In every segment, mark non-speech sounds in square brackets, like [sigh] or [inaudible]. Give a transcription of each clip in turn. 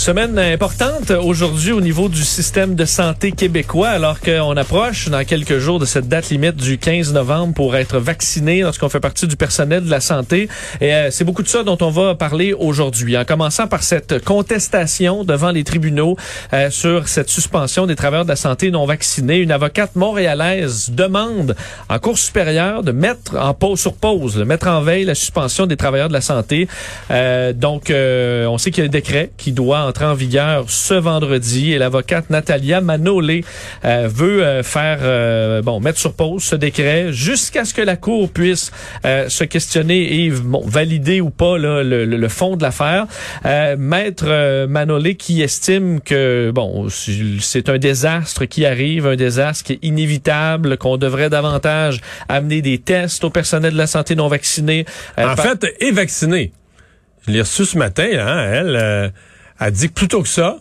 Semaine importante aujourd'hui au niveau du système de santé québécois, alors qu'on approche dans quelques jours de cette date limite du 15 novembre pour être vacciné lorsqu'on fait partie du personnel de la santé. Et euh, c'est beaucoup de ça dont on va parler aujourd'hui, en commençant par cette contestation devant les tribunaux euh, sur cette suspension des travailleurs de la santé non vaccinés. Une avocate montréalaise demande en Cour supérieure de mettre en pause sur pause, de mettre en veille la suspension des travailleurs de la santé. Euh, donc, on sait qu'il y a un décret qui doit entrer en vigueur ce vendredi et l'avocate Natalia Manolé euh, veut euh, faire euh, bon mettre sur pause ce décret jusqu'à ce que la cour puisse se questionner et bon, valider ou pas là, le, le, fond de l'affaire. Maître Manolé qui estime que bon c'est un désastre qui arrive, un désastre qui est inévitable, qu'on devrait davantage amener des tests au personnel de la santé non vacciné. en fait, et vacciné. Je l'ai reçu ce matin, hein, elle a dit que plutôt que ça,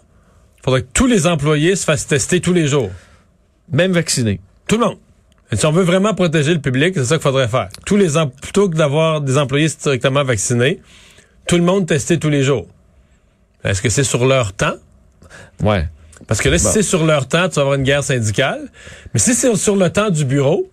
il faudrait que tous les employés se fassent tester tous les jours. Même vaccinés. Tout le monde. Et si on veut vraiment protéger le public, c'est ça qu'il faudrait faire. Tous les plutôt que d'avoir des employés strictement vaccinés, tout le monde testé tous les jours. Est-ce que c'est sur leur temps? Ouais. Parce que là, si c'est sur leur temps, tu vas avoir une guerre syndicale. Mais si c'est sur le temps du bureau,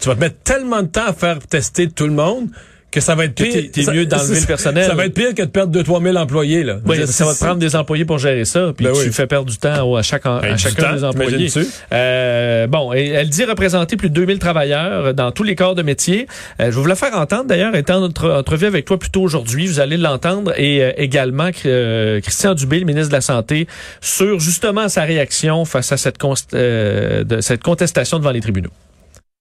tu vas te mettre tellement de temps à faire tester tout le monde que ça va être pire. T'es mieux d'enlever le personnel. Ça va être pire que de perdre 2-3 000 employés. Là. Oui, ça va te prendre des employés pour gérer ça, puis ben tu fais perdre du temps à, chaque, à ben, chacun des employés. Euh, bon, et elle dit représenter plus de 2000 travailleurs dans tous les corps de métier. Euh, je vais vous la faire entendre d'ailleurs, étant notre entrevue avec toi plus tôt aujourd'hui, vous allez l'entendre, et euh, également euh, Christian Dubé, le ministre de la Santé, sur justement sa réaction face à cette, de, cette contestation devant les tribunaux.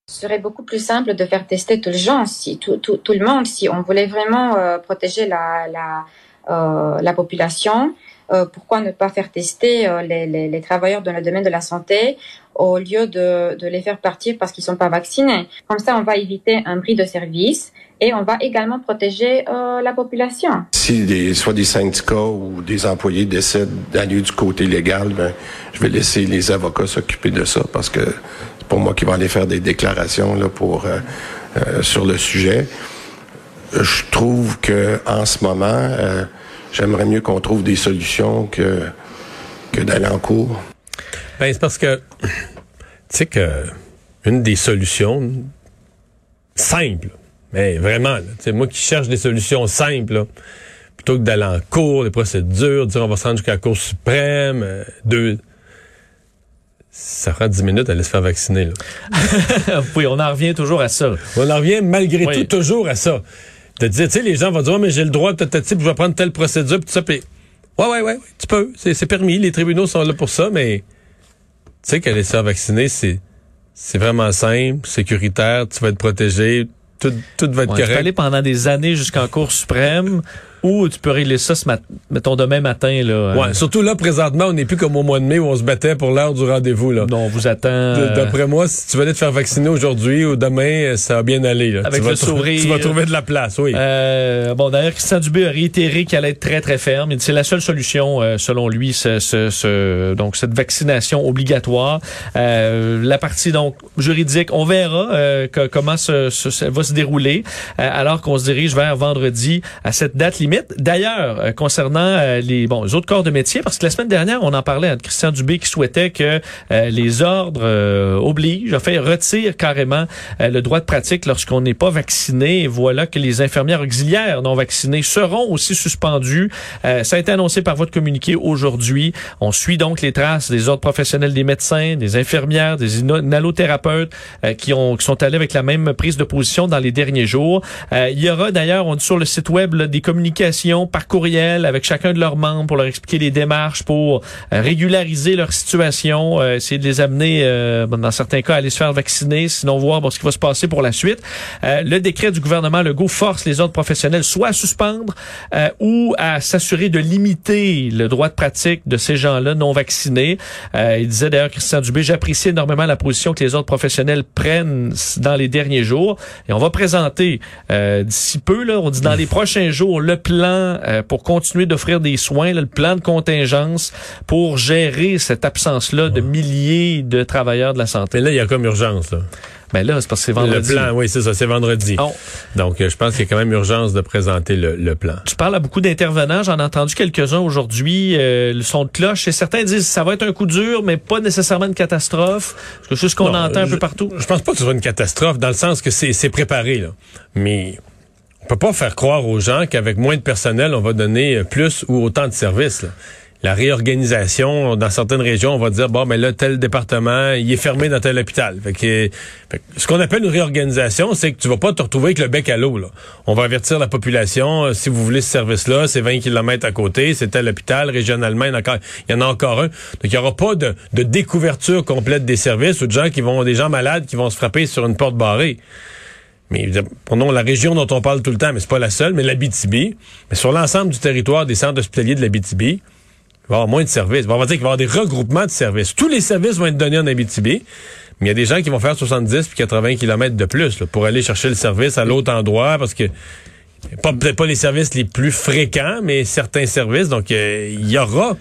Ce serait beaucoup plus simple de faire tester tous les gens, si tout, tout, tout le monde, si on voulait vraiment euh, protéger la, la, euh, la population. Euh, pourquoi ne pas faire tester les, les, travailleurs dans le domaine de la santé au lieu de, de les faire partir parce qu'ils sont pas vaccinés? Comme ça, on va éviter un bris de service et on va également protéger la population. Si des, soit des syndicats ou des employés décident d'aller du côté légal, ben, je vais laisser les avocats s'occuper de ça parce que pour moi qui va aller faire des déclarations là, pour, euh, euh, sur le sujet. Je trouve que en ce moment, euh, j'aimerais mieux qu'on trouve des solutions que, que d'aller en cours. Ben, c'est parce que, tu sais que une des solutions simples, mais vraiment, c'est moi qui cherche des solutions simples, plutôt que d'aller en cours, des procédures, dire on va se rendre jusqu'à la Cour suprême, deux ça prend 10 minutes à aller se faire vacciner. Là. [laughs] oui, on en revient toujours à ça. On en revient malgré tout toujours à ça. De dire, tu sais, les gens vont dire, mais j'ai le droit, peut-être, je vais prendre telle procédure, puis tout ça, puis ouais, ouais, ouais, tu peux, c'est permis, les tribunaux sont là pour ça, mais tu sais qu'aller se faire vacciner, c'est c'est vraiment simple, sécuritaire, tu vas être protégé, tout, tout va être correct. Tu peux aller pendant des années jusqu'en Cour suprême ou tu peux régler ça ce matin, mettons demain matin. Là, ouais, surtout là, présentement, on n'est plus comme au mois de mai où on se battait pour l'heure du rendez-vous. Là. Non, on vous attend. Euh, d'après moi, si tu venais te faire vacciner aujourd'hui ou demain, ça va bien aller. Là. Avec tu le sourire. Tu vas trouver de la place, oui. Euh, bon, d'ailleurs, Christian Dubé a réitéré qu'elle allait être très, très ferme. C'est la seule solution, euh, selon lui, ce, ce, ce, donc cette vaccination obligatoire. Euh, la partie donc juridique, on verra euh, que, comment ce, va se dérouler alors qu'on se dirige vers vendredi à cette date limite D'ailleurs, euh, concernant euh, les, bon, autres corps de métier, parce que la semaine dernière, on en parlait à Christian Dubé qui souhaitait que euh, les ordres obligent, enfin, retirent carrément le droit de pratique lorsqu'on n'est pas vacciné. Et voilà que les infirmières auxiliaires non vaccinées seront aussi suspendues. ça a été annoncé par votre communiqué aujourd'hui. On suit donc les traces des ordres professionnels des médecins, des infirmières, des inhalothérapeutes qui, ont, qui sont allés avec la même prise de position dans les derniers jours. il y aura d'ailleurs, on dit sur le site web des communiqués par courriel avec chacun de leurs membres pour leur expliquer les démarches pour euh, régulariser leur situation, euh, essayer de les amener, euh, dans certains cas, à aller se faire vacciner, sinon voir ce qui va se passer pour la suite. le décret du gouvernement Legault force les ordres professionnels soit à suspendre ou à s'assurer de limiter le droit de pratique de ces gens-là non vaccinés. il disait d'ailleurs, Christian Dubé, j'apprécie énormément la position que les ordres professionnels prennent dans les derniers jours. Et on va présenter d'ici peu, là, on dit dans les prochains jours, le plan plan euh, pour continuer d'offrir des soins, là, le plan de contingence pour gérer cette absence-là de milliers de travailleurs de la santé. Mais là, il y a comme urgence. Là. Mais là, c'est parce que c'est vendredi. Le plan, oui, c'est ça, c'est vendredi. Oh. Donc, euh, je pense qu'il y a quand même urgence de présenter le, le plan. Tu parles à beaucoup d'intervenants. J'en ai entendu quelques-uns aujourd'hui. Euh, le son de cloche. Et certains disent ça va être un coup dur, mais pas nécessairement une catastrophe. Parce que c'est ce qu'on entend un je- peu partout. Je pense pas que ce soit une catastrophe, dans le sens que c'est c'est préparé, là. Mais on peut pas faire croire aux gens qu'avec moins de personnel, on va donner euh, plus ou autant de services. là. La réorganisation, dans certaines régions, on va dire, bon, mais là, tel département, il est fermé dans tel hôpital. Fait que, fait que ce qu'on appelle une réorganisation, c'est que tu vas pas te retrouver avec le bec à l'eau. On va avertir la population, euh, si vous voulez ce service-là, c'est 20 km à côté, c'est tel hôpital, régionalement, il y en a encore, il y en a encore un. Donc, il n'y aura pas de, de découverture complète des services ou de gens qui vont, des gens malades qui vont se frapper sur une porte barrée. Mais prenons la région dont on parle tout le temps, mais c'est pas la seule, mais l'Abitibi. Mais sur l'ensemble du territoire des centres hospitaliers de l'Abitibi, il va y avoir moins de services. On va dire qu'il va y avoir des regroupements de services. Tous les services vont être donnés en Abitibi, mais il y a des gens qui vont faire 70 puis 80 km de plus pour aller chercher le service à l'autre endroit parce que pas peut-être pas les services les plus fréquents, mais certains services. Donc euh, il y aura,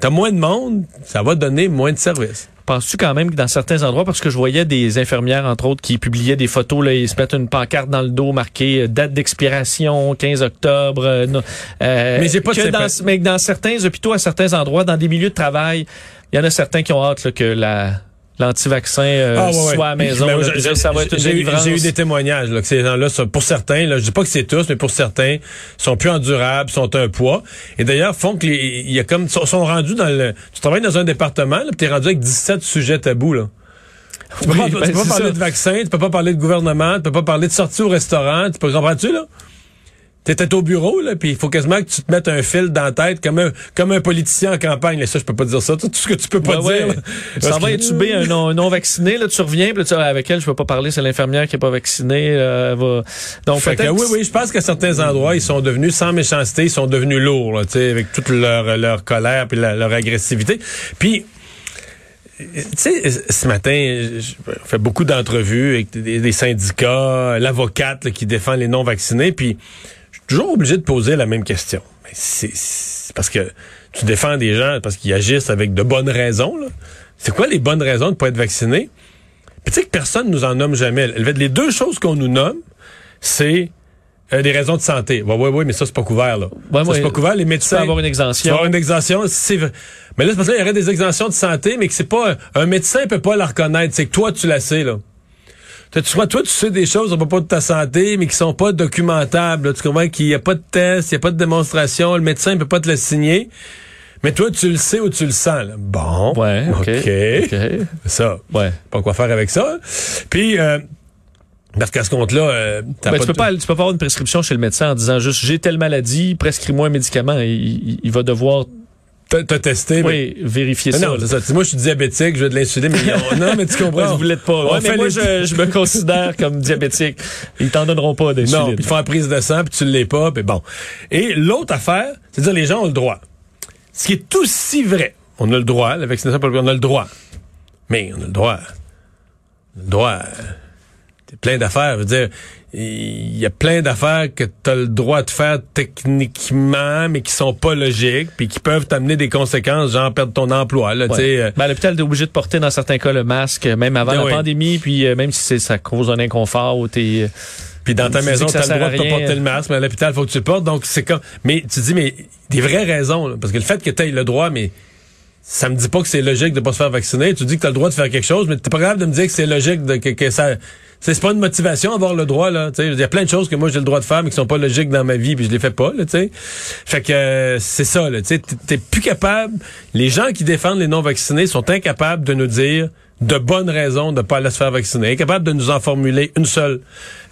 t'as moins de monde, ça va donner moins de services. Penses-tu quand même que dans certains endroits, parce que je voyais des infirmières, entre autres, qui publiaient des photos, là, ils se mettent une pancarte dans le dos marquée euh, date d'expiration, 15 octobre. euh, euh, Mais j'ai pas de que dans, mais que dans certains hôpitaux, à certains endroits, dans des milieux de travail, il y en a certains qui ont hâte là, que la l'anti-vaccin euh, Ah, ouais, ouais. soit à la maison. Là, dire, ça va être une j'ai eu- délivrance. J'ai eu des témoignages là, que ces gens-là, pour certains, là, je dis pas que c'est tous, mais pour certains, sont plus endurables, sont un poids. Et d'ailleurs, font que les, il y a comme sont, sont rendus dans le. Tu travailles dans un département, là, tu es rendu avec 17 sujets tabous là. Tu peux Oui, pas, tu ben, peux pas parler ça. de vaccin, tu peux pas parler de gouvernement, tu peux pas parler de sortie au restaurant, tu peux comprends-tu là? T'étais au bureau, là, puis il faut quasiment que tu te mettes un fil dans la tête comme un, comme un politicien en campagne. Là, ça, je peux pas dire ça. Tout ce que tu peux pas Ouais, dire. ouais. vas que- intuber un non, non vacciné, là, tu reviens, puis là, tu Ah, avec elle, je peux pas parler, c'est l'infirmière qui est pas vaccinée. euh, elle va... Donc, Fait que, oui, oui, je pense qu'à certains endroits, ils sont devenus, sans méchanceté, ils sont devenus lourds, là, tu sais, avec toute leur, leur colère puis leur agressivité. Puis, tu sais, ce matin, je on fait beaucoup d'entrevues avec des, syndicats, l'avocate qui défend les non-vaccinés, puis toujours obligé de poser la même question. Mais C'est c'est parce que tu défends des gens parce qu'ils agissent avec de bonnes raisons. là. C'est quoi les bonnes raisons de pas être vacciné? Puis tu sais que personne nous en nomme jamais. Les deux choses qu'on nous nomme, c'est euh, des raisons de santé. Oui, oui, oui, mais ça, c'est pas couvert, là. Ouais, c'est pas couvert. Les tu médecins. peux avoir une Tu exemption. avoir une exemption. Mais là, c'est parce que là, il y aurait des exemptions de santé, mais que c'est pas. Un, un médecin peut pas la reconnaître. C'est que toi, tu la sais, là. Toi, tu, vois, toi, tu sais des choses à propos de ta santé, mais qui sont pas documentables. là. Tu comprends qu'il y a pas de test, il y a pas de démonstration, le médecin peut pas te la signer. Mais toi, tu le sais ou tu le sens. là. Bon. Ouais, OK. Ça. Ouais. Pas quoi faire avec ça. Puis, euh, parce qu'à ce compte-là, euh, t'as Ben, tu peux pas, tu peux pas avoir une prescription chez le médecin en disant juste j'ai telle maladie, prescris-moi un médicament. Il, il- il va devoir t'as testé. mais- oui, vérifier ça. non, là. c'est ça. Moi, je suis diabétique, je veux de l'insuline, mais on- non, mais tu comprends. [laughs] Vous voulez pas. Ouais, mais fait moi, les- je, je me considère comme diabétique. Ils t'en donneront pas Non, d'insuline. puis ils font la prise de sang, puis tu l'es pas, puis bon. Et l'autre affaire, c'est de dire les gens ont le droit. Ce qui est aussi vrai. On a le droit, la vaccination, on a le droit. Mais on a le droit. On a le droit. Plein d'affaires. Je veux dire, il y a plein d'affaires que tu as le droit de faire techniquement, mais qui sont pas logiques, puis qui peuvent t'amener des conséquences, genre perdre ton emploi. Là, tu sais, euh, Ben, à l'hôpital, t'es obligé de porter dans certains cas le masque, même avant Ben la oui. pandémie, puis euh, même si ça cause un inconfort ou t'es... Puis dans ta Tu maison, que tu ça as le droit de pas porter le masque, mais à l'hôpital, faut que tu le portes. Donc, c'est comme. Mais tu dis, mais des vraies raisons. là, parce que le fait que tu aies le droit, mais ça me dit pas que c'est logique de pas se faire vacciner. Tu dis que tu as le droit de faire quelque chose, mais t'es pas grave de me dire que c'est logique de que, que ça. C'est pas une motivation avoir le droit là. Il y a plein de choses que moi j'ai le droit de faire mais qui sont pas logiques dans ma vie puis je les fais pas là. Sais. Fait que euh, c'est ça là. T'es plus capable. Les gens qui défendent les non vaccinés sont incapables de nous dire de bonnes raisons de pas aller se faire vacciner. Incapables de nous en formuler une seule.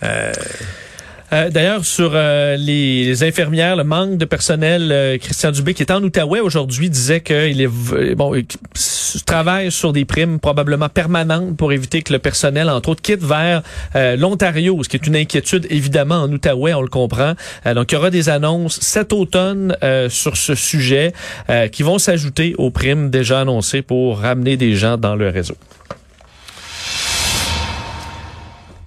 Euh, Euh, D'ailleurs, sur euh, les, infirmières, le manque de personnel, euh, Christian Dubé, qui est en Outaouais aujourd'hui, disait qu'il est bon, il travaille sur des primes probablement permanentes pour éviter que le personnel, entre autres, quitte vers euh, l'Ontario, ce qui est une inquiétude évidemment en Outaouais, on le comprend. Euh, donc, il y aura des annonces cet automne sur ce sujet qui vont s'ajouter aux primes déjà annoncées pour ramener des gens dans le réseau.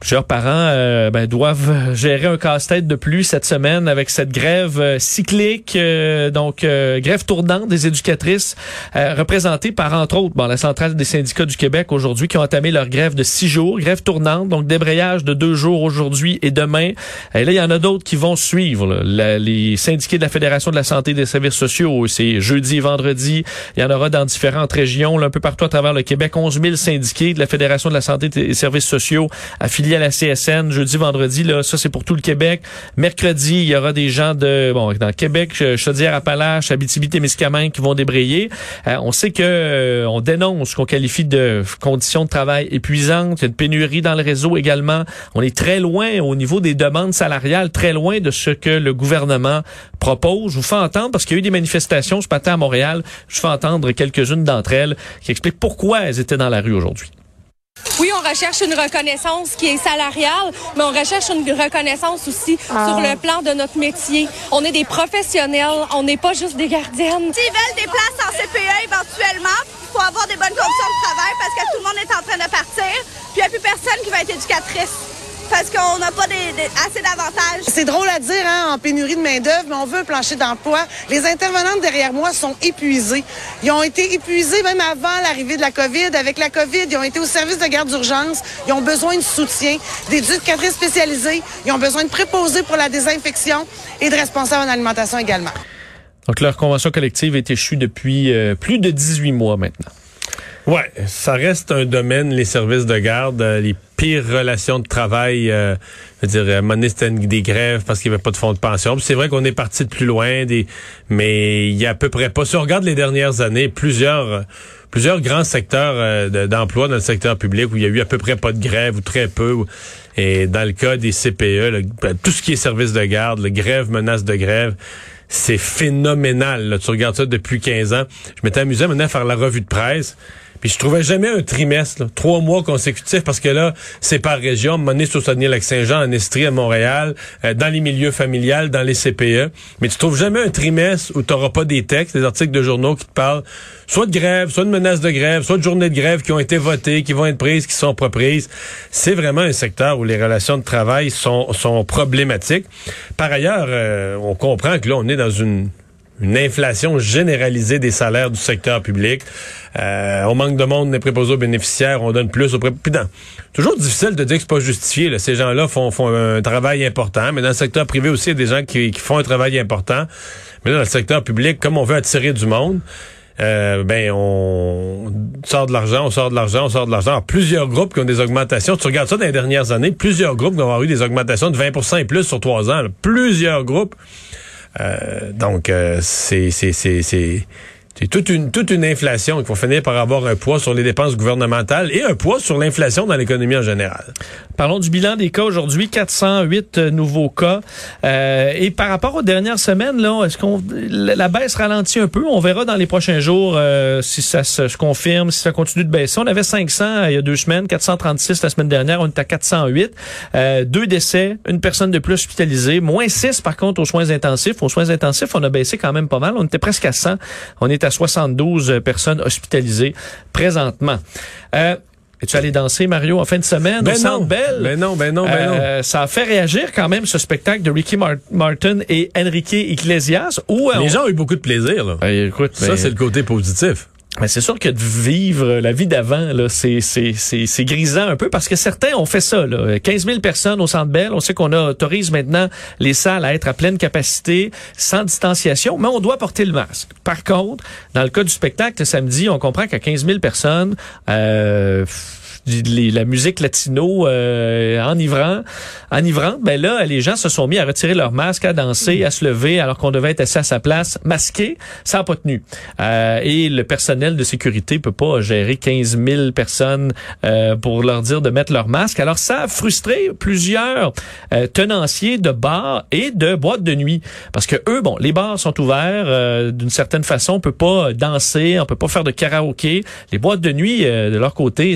Plusieurs parents euh, ben, doivent gérer un casse-tête de plus cette semaine avec cette grève euh, cyclique, euh, donc grève tournante des éducatrices, représentée par entre autres bon, la centrale des syndicats du Québec aujourd'hui qui ont entamé leur grève de six jours, grève tournante, donc débrayage de deux jours aujourd'hui et demain. Et là, il y en a d'autres qui vont suivre. là. Les syndiqués de la Fédération de la santé et des services sociaux, c'est jeudi et vendredi. Il y en aura dans différentes régions, là, un peu partout à travers le Québec. 11 000 syndiqués de la Fédération de la santé et des services sociaux affiliés à la CSN. Jeudi, vendredi, là, ça c'est pour tout le Québec. Mercredi, il y aura des gens de bon dans Québec, Ch- Chaudière-Appalaches, Abitibi-Témiscamingue qui vont débrayer. Euh, on sait que euh, on dénonce ce qu'on qualifie de conditions de travail épuisantes. Il y a une pénurie dans le réseau également. On est très loin au niveau des demandes salariales, très loin de ce que le gouvernement propose. Je vous fais entendre parce qu'il y a eu des manifestations ce matin à Montréal. Je vous fais entendre quelques-unes d'entre elles qui expliquent pourquoi elles étaient dans la rue aujourd'hui. Oui, on recherche une reconnaissance qui est salariale, mais on recherche une reconnaissance aussi sur le plan de notre métier. On est des professionnels, on n'est pas juste des gardiennes. S'ils veulent des places en CPE éventuellement, il faut avoir des bonnes conditions de travail parce que tout le monde est en train de partir. Puis il n'y a plus personne qui va être éducatrice parce qu'on n'a pas des- des- assez d'avantages. C'est drôle à dire, hein, en pénurie de main-d'œuvre, mais on veut un plancher d'emploi. Les intervenantes derrière moi sont épuisées. Ils ont été épuisés même avant l'arrivée de la COVID. Avec la COVID, ils ont été au service de garde d'urgence. Ils ont besoin de soutien, d'éducatrices spécialisées. Ils ont besoin de préposés pour la désinfection et de responsables en alimentation également. Donc leur convention collective est échue depuis euh, plus de 18 mois maintenant. Ouais, ça reste un domaine, les services de garde, euh, les pires relations de travail. euh, je veux dire, à c'était des grèves parce qu'il n'y avait pas de fonds de pension. C'est vrai qu'on est parti de plus loin, des, mais il y a à peu près pas. Si on regarde les dernières années, plusieurs, euh, plusieurs grands secteurs euh, de- d'emploi dans le secteur public où il y a eu à peu près pas de grève ou très peu. et dans le cas des CPE, ben, tout ce qui est services de garde, le grève, menace de grève, c'est phénoménal. là. Tu regardes ça depuis 15 ans. Je m'étais amusé maintenant à faire la revue de presse. Puis je trouvais jamais un trimestre, là, trois mois consécutifs, parce que là, c'est par région. À un moment donné, c'est au Saguenay-Lac-Saint-Jean, en Estrie, à Montréal, euh, dans les milieux familiales, dans les CPE. Mais tu trouves jamais un trimestre où tu n'auras pas des textes, des articles de journaux qui te parlent soit de grève, soit de menaces de grève, soit de journées de grève qui ont été votées, qui vont être prises, qui sont pas prises. C'est vraiment un secteur où les relations de travail sont, sont problématiques. Par ailleurs, euh, on comprend que là, on est dans une une inflation généralisée des salaires du secteur public. Euh, on manque de monde des préposés aux bénéficiaires, on donne plus aux pré... Puis non, toujours difficile de dire que c'est pas justifié. Là. Ces gens-là font, font un travail important, mais dans le secteur privé aussi, il y a des gens qui, qui font un travail important. Mais là, dans le secteur public, comme on veut attirer du monde, euh, ben on sort de l'argent, on sort de l'argent, on sort de l'argent. Plusieurs groupes qui ont des augmentations. Tu regardes ça dans les dernières années, plusieurs groupes qui ont eu des augmentations de 20% et plus sur trois ans. là. Plusieurs groupes. Euh, donc, euh, c'est c'est c'est c'est c'est toute une toute une inflation qu'il faut finir par avoir un poids sur les dépenses gouvernementales et un poids sur l'inflation dans l'économie en général. Parlons du bilan des cas aujourd'hui, 408 euh, nouveaux cas. Euh, et par rapport aux dernières semaines, là, est-ce qu'on la baisse ralentit un peu? On verra dans les prochains jours euh, si ça se, confirme, si ça continue de baisser. On avait 500 il y a deux semaines, 436 la semaine dernière, on est à 408. Euh, deux décès, une personne de plus hospitalisée, moins 6 par contre aux soins intensifs. Aux soins intensifs, on a baissé quand même pas mal. On était presque à 100. On est à 72 personnes hospitalisées présentement. Euh, es-tu allé danser, Mario, en fin de semaine? Au Ben Centre non, Bell? ben non, ben non, ben non. Euh, ça a fait réagir quand même ce spectacle de Ricky Mar- Martin et Enrique Iglesias. Où, euh, Les on- gens ont eu beaucoup de plaisir. Là. Euh, écoute, Ça, ben, c'est le côté positif. Mais c'est sûr que de vivre la vie d'avant, c'est, grisant un peu parce que certains ont fait ça. Là. 15 000 personnes au Centre Bell. On sait qu'on autorise maintenant les salles à être à pleine capacité, sans distanciation, mais on doit porter le masque. Par contre, dans le cas du spectacle samedi, on comprend qu'à 15 000 personnes, euh, les- la musique latino euh, enivrant, enivrante, ben là, les gens se sont mis à retirer leur masque, à danser, à se lever, alors qu'on devait être assis à sa place, masqué. Ça n'a pas tenu. Euh, et le personnel de sécurité peut pas gérer 15 000 personnes euh, pour leur dire de mettre leur masque. Alors ça a frustré plusieurs euh, tenanciers de bars et de boîtes de nuit, parce que eux, bon, les bars sont ouverts euh, d'une certaine façon, on peut pas danser, on peut pas faire de karaoké. Les boîtes de nuit, euh, de leur côté,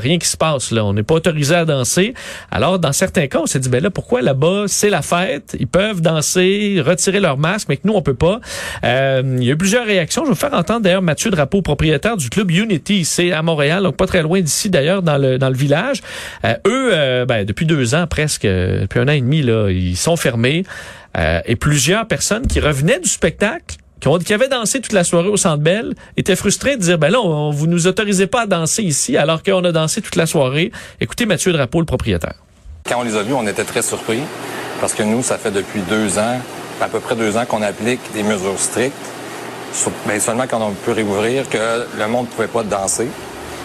rien qui se passe là. On n'est pas autorisé à danser. Alors, dans certains cas, on s'est dit, ben là, pourquoi là-bas, c'est la fête, ils peuvent danser, retirer leur masque, mais que nous, on peut pas. Euh, il y a eu plusieurs réactions. Je vais vous faire entendre d'ailleurs Mathieu Drapeau, propriétaire du club Unity, c'est à Montréal, donc pas très loin d'ici d'ailleurs, dans le, dans le village. Euh, eux, euh, ben, depuis deux ans presque, depuis un an et demi, là, ils sont fermés. Euh, et plusieurs personnes qui revenaient du spectacle qui, ont, qui avaient dansé toute la soirée au Centre Bell étaient frustrés de dire ben là on, vous nous autorisez pas à danser ici alors qu'on a dansé toute la soirée. Écoutez Mathieu Drapeau le propriétaire. Quand on les a vus, on était très surpris parce que nous ça fait depuis deux ans, à peu près deux ans qu'on applique des mesures strictes. Ben, seulement quand on peut réouvrir que le monde ne pouvait pas danser,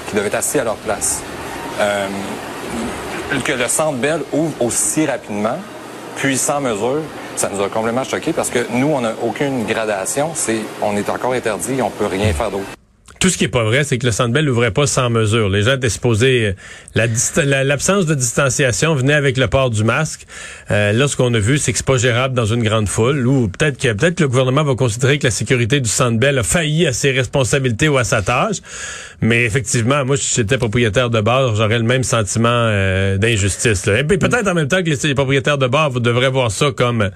qu'ils devaient être assis à leur place. Euh, que le Centre Bell ouvre aussi rapidement, puis sans mesure, ça nous a complètement choqué parce que nous, on n'a aucune gradation. C'est, on est encore interdit, on peut rien faire d'autre. Tout ce qui est pas vrai, c'est que le Centre Bell n'ouvrait pas sans mesure. Les gens étaient supposés... euh, L'absence de distanciation venait avec le port du masque. Euh, là, ce qu'on a vu, c'est que c'est pas gérable dans une grande foule. Ou peut-être que peut-être le gouvernement va considérer que la sécurité du Centre Bell a failli à ses responsabilités ou à sa tâche. Mais effectivement, moi, si j'étais propriétaire de bar, j'aurais le même sentiment euh, d'injustice. Et peut-être en même temps que les, propriétaires de bar, devrez voir ça comme...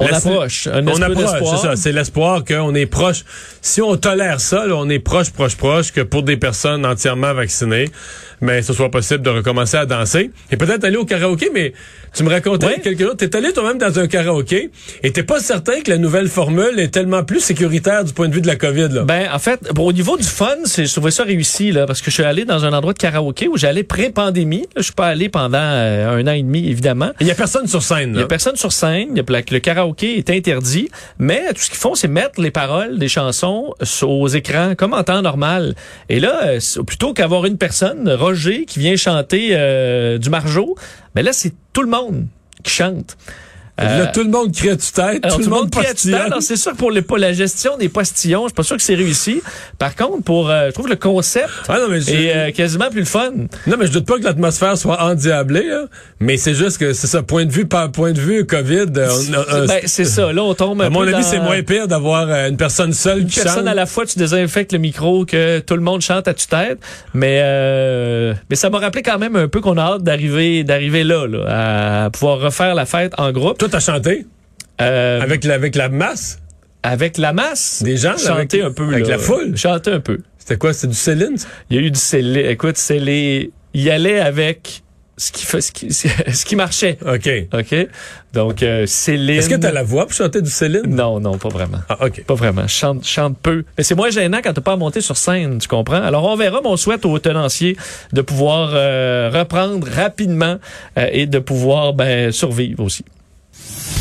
On approche, un on approche, c'est ça. C'est l'espoir qu'on est proche. Si on tolère ça, là, on est proche, proche, proche que pour des personnes entièrement vaccinées, mais ce soit possible de recommencer à danser et peut-être aller au karaoké. Mais tu me racontais Ouais. quelque chose. T'es allé toi-même dans un karaoké et t'es pas certain que la nouvelle formule est tellement plus sécuritaire du point de vue de la COVID. Là. Ben, en fait, bon, au niveau du fun, je trouvais ça réussi, là, parce que je suis allé dans un endroit de karaoké où j'allais pré-pandémie. Je suis pas allé pendant euh, un an et demi, évidemment. Il y a personne sur scène. Il y a personne sur scène, il y a, le le est interdit, mais tout ce qu'ils font, c'est mettre les paroles des chansons aux écrans comme en temps normal. Et là, euh, plutôt qu'avoir une personne, Roger, qui vient chanter euh, du margeau, mais là, c'est tout le monde qui chante. Là, Euh, tout le monde crie à tue-tête, alors, tout, le monde. Alors, C'est sûr que pour, les, pour la gestion des postillons, je suis pas sûr que c'est réussi. Par contre, pour, euh, je trouve le concept Ah non, mais je- est euh, quasiment plus le fun. Non, mais je doute pas que l'atmosphère soit endiablée, là. mais c'est juste que c'est ça, point de vue, par point de vue COVID, euh, euh, Ben, c'est ça. Là, on tombe un à mon peu avis, dans- c'est moins pire d'avoir une personne seule une qui personne chante. à la fois, tu désinfectes le micro, que tout le monde chante à tue-tête. Mais, euh, mais ça m'a rappelé quand même un peu qu'on a hâte d'arriver, d'arriver là, là, à pouvoir refaire la fête en groupe. Toi, t'as chanté? Euh, avec la, avec la masse? avec la masse? des gens, là, Chanter un peu. avec là. la foule? Chanter un peu. C'était quoi? C'était du Céline? Il y a eu du scellé. Écoute, c'est les. Il allait avec ce qui fait, ce qui, [laughs] ce qui marchait. OK. OK? Donc, euh, Céline. Est-ce que t'as la voix pour chanter du Céline? Non, non, pas vraiment. Ah, OK. Pas vraiment. Je chante, chante peu. Mais c'est moins gênant quand t'as pas à monter sur scène, tu comprends? Alors, on verra, mais on souhaite aux tenanciers de pouvoir euh, reprendre rapidement euh, et de pouvoir ben, survivre aussi.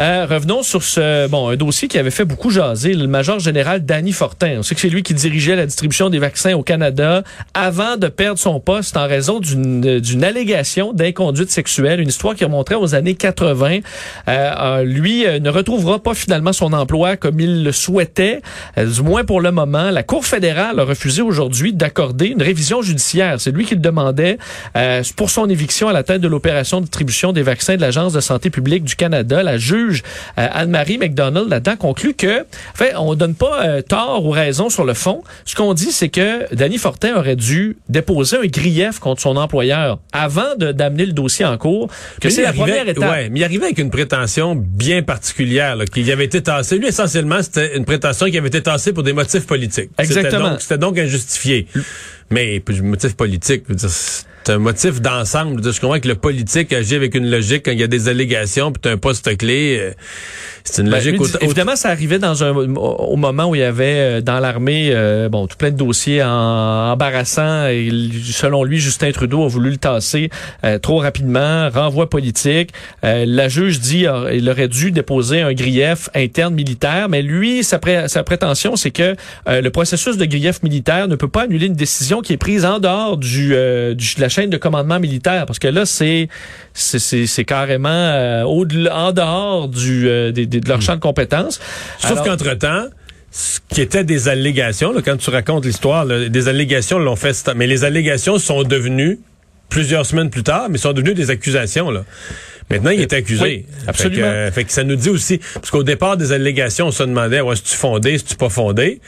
Euh, revenons sur ce bon un dossier qui avait fait beaucoup jaser, le major général Danny Fortin. On sait que c'est lui qui dirigeait la distribution des vaccins au Canada avant de perdre son poste en raison d'une allégation d'inconduite sexuelle, une histoire qui remonterait aux années 80. Euh, euh, lui euh, ne retrouvera pas finalement son emploi comme il le souhaitait, euh, du moins pour le moment. La Cour fédérale a refusé aujourd'hui d'accorder une révision judiciaire. C'est lui qui le demandait euh, pour son éviction à la tête de l'opération de distribution des vaccins de l'Agence de santé publique du Canada. La juge euh, Anne-Marie McDonald là-dedans conclut que, en fait, on donne pas euh, tort ou raison sur le fond. Ce qu'on dit, c'est que Danny Fortin aurait dû déposer un grief contre son employeur avant d'amener le dossier en cours. Que Mais c'est il la arrivait- première étape. Ouais, mais il arrivait avec une prétention bien particulière, là, qui avait été tassée. Lui, essentiellement, c'était une prétention qui avait été tassée pour des motifs politiques. Exactement. C'était donc, injustifié. Mais, puis, motif politique, je veux dire, c'est un motif d'ensemble. Je comprends que le politique agit avec une logique quand il y a des allégations, puis un poste clé. euh, c'est une Ben, logique lui, autant- évidemment, ça arrivait dans un au moment où il y avait euh, dans l'armée euh, bon tout plein de dossiers en, embarrassants et selon lui Justin Trudeau a voulu le tasser euh, trop rapidement, renvoi politique. Euh, la juge dit euh, il aurait dû déposer un grief interne militaire, mais lui sa, pré- sa prétention c'est que euh, le processus de grief militaire ne peut pas annuler une décision qui est prise en dehors du, euh, du- de la chaîne de commandement militaire parce que là c'est c'est carrément euh, au en dehors du euh, de leur champ de compétences. Sauf qu'entre-temps, ce qui était des allégations, là, quand tu racontes l'histoire, des allégations l'ont fait, mais les allégations sont devenues plusieurs semaines plus tard, mais sont devenues des accusations. Là. Maintenant, il est accusé. oui, absolument. Fait que, euh, fait que ça nous dit aussi, parce qu'au départ des allégations, on se demandait, ouais, est-ce tu fondé, est-ce tu pas fondé?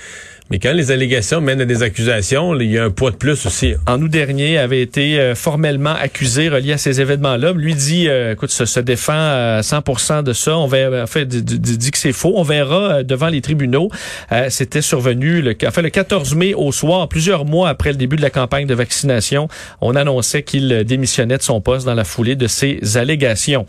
Mais quand les allégations mènent à des accusations, il y a un poids de plus aussi. En août dernier, avait été euh, formellement accusé relié à ces événements-là. Lui dit, euh, écoute, se, se défend à 100% de ça. On verra, en fait, dit, que c'est faux. On verra euh, devant les tribunaux. Euh, C'était survenu, le, en fait, le 14 mai au soir, plusieurs mois après le début de la campagne de vaccination. On annonçait qu'il démissionnait de son poste dans la foulée de ces allégations.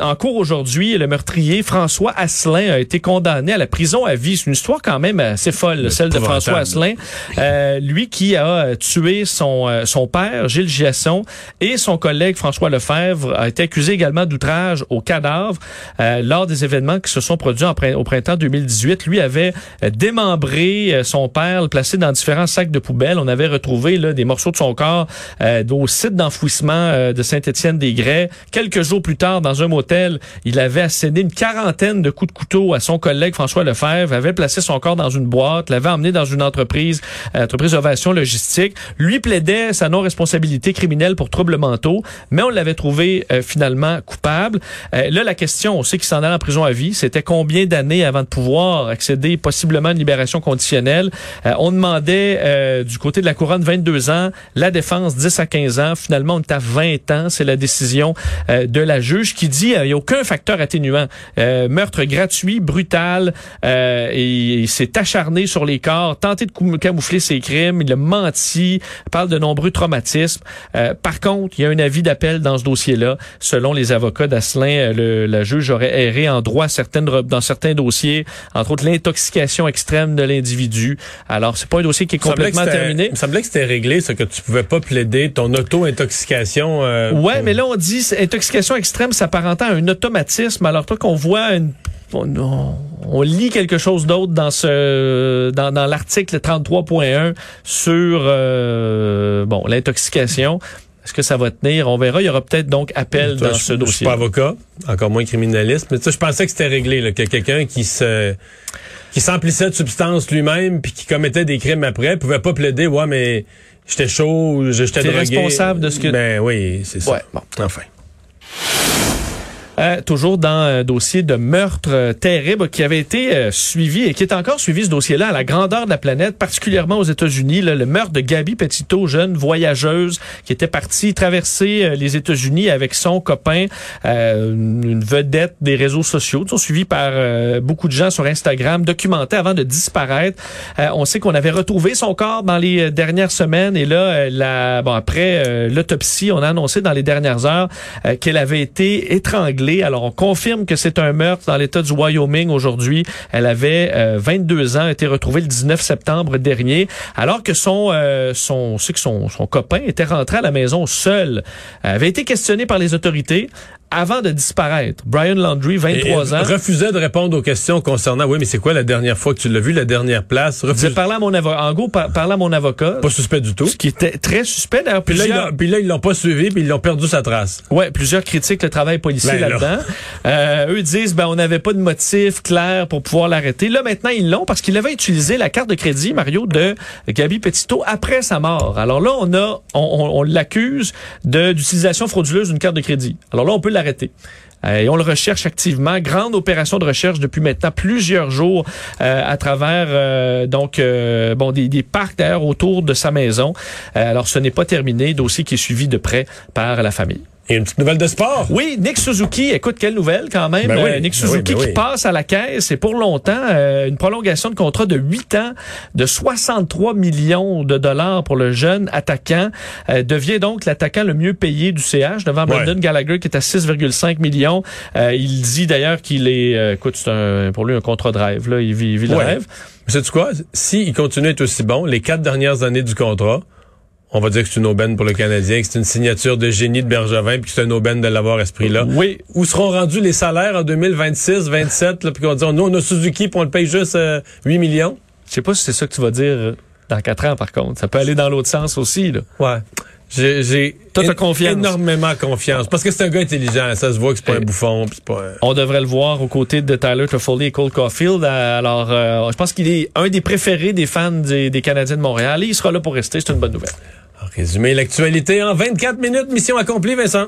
En cours aujourd'hui, le meurtrier François Asselin a été condamné à la prison à vie. C'est une histoire quand même assez folle, celle de. François Asselin. Euh, lui qui a euh, tué son, euh, son père, Gilles Giasson, et son collègue François Lefebvre a été accusé également d'outrage au cadavre euh, lors des événements qui se sont produits en au printemps 2018. Lui avait démembré son père, le placé dans différents sacs de poubelle. On avait retrouvé là, des morceaux de son corps euh, au site d'enfouissement de Saint-Étienne-des-Grès. Quelques jours plus tard, dans un motel, il avait asséné une quarantaine de coups de couteau à son collègue François Lefebvre, avait placé son corps dans une boîte, l'avait emmené dans une entreprise, euh, entreprise Ovation Logistique. Lui plaidait sa non-responsabilité criminelle pour troubles mentaux, mais on l'avait trouvé euh, finalement coupable. Euh, là, la question, on sait qu'il s'en allait en prison à vie. C'était combien d'années avant de pouvoir accéder possiblement à une libération conditionnelle? Euh, on demandait euh, du côté de la couronne 22 ans, la défense 10 à 15 ans. Finalement, on est à 20 ans. C'est la décision euh, de la juge qui dit il n'y a aucun facteur atténuant. Meurtre gratuit, brutal, et il s'est acharné sur les corps, tenté de camoufler ses crimes, il a menti, parle de nombreux traumatismes. Euh, par contre, il y a un avis d'appel dans ce dossier-là. Selon les avocats d'Asselin, euh, le, la juge aurait erré en droit certaines, dans certains dossiers, entre autres l'intoxication extrême de l'individu. Alors, c'est pas un dossier qui est complètement terminé. Il me semblait que c'était réglé, ça, que tu pouvais pas plaider ton auto-intoxication. euh, Ouais, pour- mais là, on dit intoxication extrême s'apparentant à un automatisme. Alors, toi, qu'on voit une on, on- on lit quelque chose d'autre dans ce dans, dans l'article 33.1 sur euh, bon l'intoxication. Est-ce que ça va tenir? On verra. Il y aura peut-être donc appel Toi, dans je- ce Je suis dossier. pas avocat, encore moins criminaliste, mais je pensais que c'était réglé, là, que quelqu'un qui se qui s'emplissait de substances lui-même puis qui commettait des crimes après pouvait pas plaider, ouais, mais j'étais chaud, j'étais drogué. responsable de ce que- Ben oui, c'est ça. Ouais, bon. Enfin. Euh, toujours dans un dossier de meurtre euh, terrible qui avait été euh, suivi et qui est encore suivi ce dossier-là à la grandeur de la planète, particulièrement aux États-Unis. le meurtre de Gabi Petito, jeune voyageuse qui était partie traverser euh, les États-Unis avec son copain, euh, une vedette des réseaux sociaux, sont suivis par euh, beaucoup de gens sur Instagram, documentés avant de disparaître. Euh, on sait qu'on avait retrouvé son corps dans les euh, dernières semaines et là, euh, la, bon après euh, l'autopsie, on a annoncé dans les dernières heures euh, qu'elle avait été étranglée. Alors on confirme que c'est un meurtre dans l'État du Wyoming aujourd'hui. Elle avait euh, 22 ans, a été retrouvée le 19 septembre dernier, alors que son euh, son, que son, son copain était rentré à la maison seul, Elle avait été questionné par les autorités avant de disparaître. Brian Landry, 23 Et- ans. refusait de répondre aux questions concernant, oui, mais c'est quoi la dernière fois que tu l'as vu, la dernière place? Parlé à mon avocat. En gros, par- parlé à mon avocat. pas suspect du tout. Ce qui était très suspect. D'ailleurs, Puis là, ils plusieurs, l'ont- puis là, ils l'ont pas suivi, puis ils l'ont perdu sa trace. ouais, plusieurs critiquent le travail policier Ben là. là-dedans. [laughs] Euh, eux disent, ben, on n'avait pas de motif clair pour pouvoir l'arrêter. Là, maintenant, ils l'ont parce qu'il avait utilisé la carte de crédit, Mario, de Gabi Petito après sa mort. Alors là, on a, on, on- on l'accuse de, d'utilisation frauduleuse d'une carte de crédit. Alors là, on peut l'arrêter. Euh, et on le recherche activement. Grande opération de recherche depuis maintenant plusieurs jours euh, à travers euh, donc euh, bon des, des parcs d'ailleurs autour de sa maison. Alors ce n'est pas terminé, dossier qui est suivi de près par la famille. Une petite nouvelle de sport. Oui, Nick Suzuki, écoute, quelle nouvelle quand même. Ben oui, Euh, Nick ben Suzuki oui, ben qui oui. passe à la caisse et pour longtemps, euh, une prolongation de contrat de 8 ans de 63 millions de dollars pour le jeune attaquant. Euh, devient donc l'attaquant le mieux payé du CH devant. Brandon Gallagher qui est à 6,5 millions. Euh, il dit d'ailleurs qu'il est, euh, écoute, c'est un, pour lui un contrat de rêve. Là, il vit, il vit le rêve. Mais sais-tu quoi? S'il continue à être aussi bon, les quatre dernières années du contrat, on va dire que c'est une aubaine pour le Canadien, que c'est une signature de génie de Bergevin, puis que c'est une aubaine de l'avoir à ce prix-là. Oui, Où seront rendus les salaires en 2026, 27, là, puis qu'on va dire, nous, on a Suzuki, puis on le paye juste euh, 8 millions? je sais pas si c'est ça que tu vas dire euh, dans quatre ans par contre. Ça peut aller dans l'autre sens aussi. Là. Ouais. J'ai, confiance. énormément confiance. Parce que c'est un gars intelligent. Ça se voit que c'est pas un bouffon, c'est pas un... On devrait le voir aux côtés de Tyler Toffoli et Cole Caulfield. Euh, Alors, euh, je pense qu'il est un des préférés des fans des, des Canadiens de Montréal et il sera là pour rester. C'est une bonne nouvelle. En résumé, l'actualité en 24 minutes. Mission accomplie, Vincent.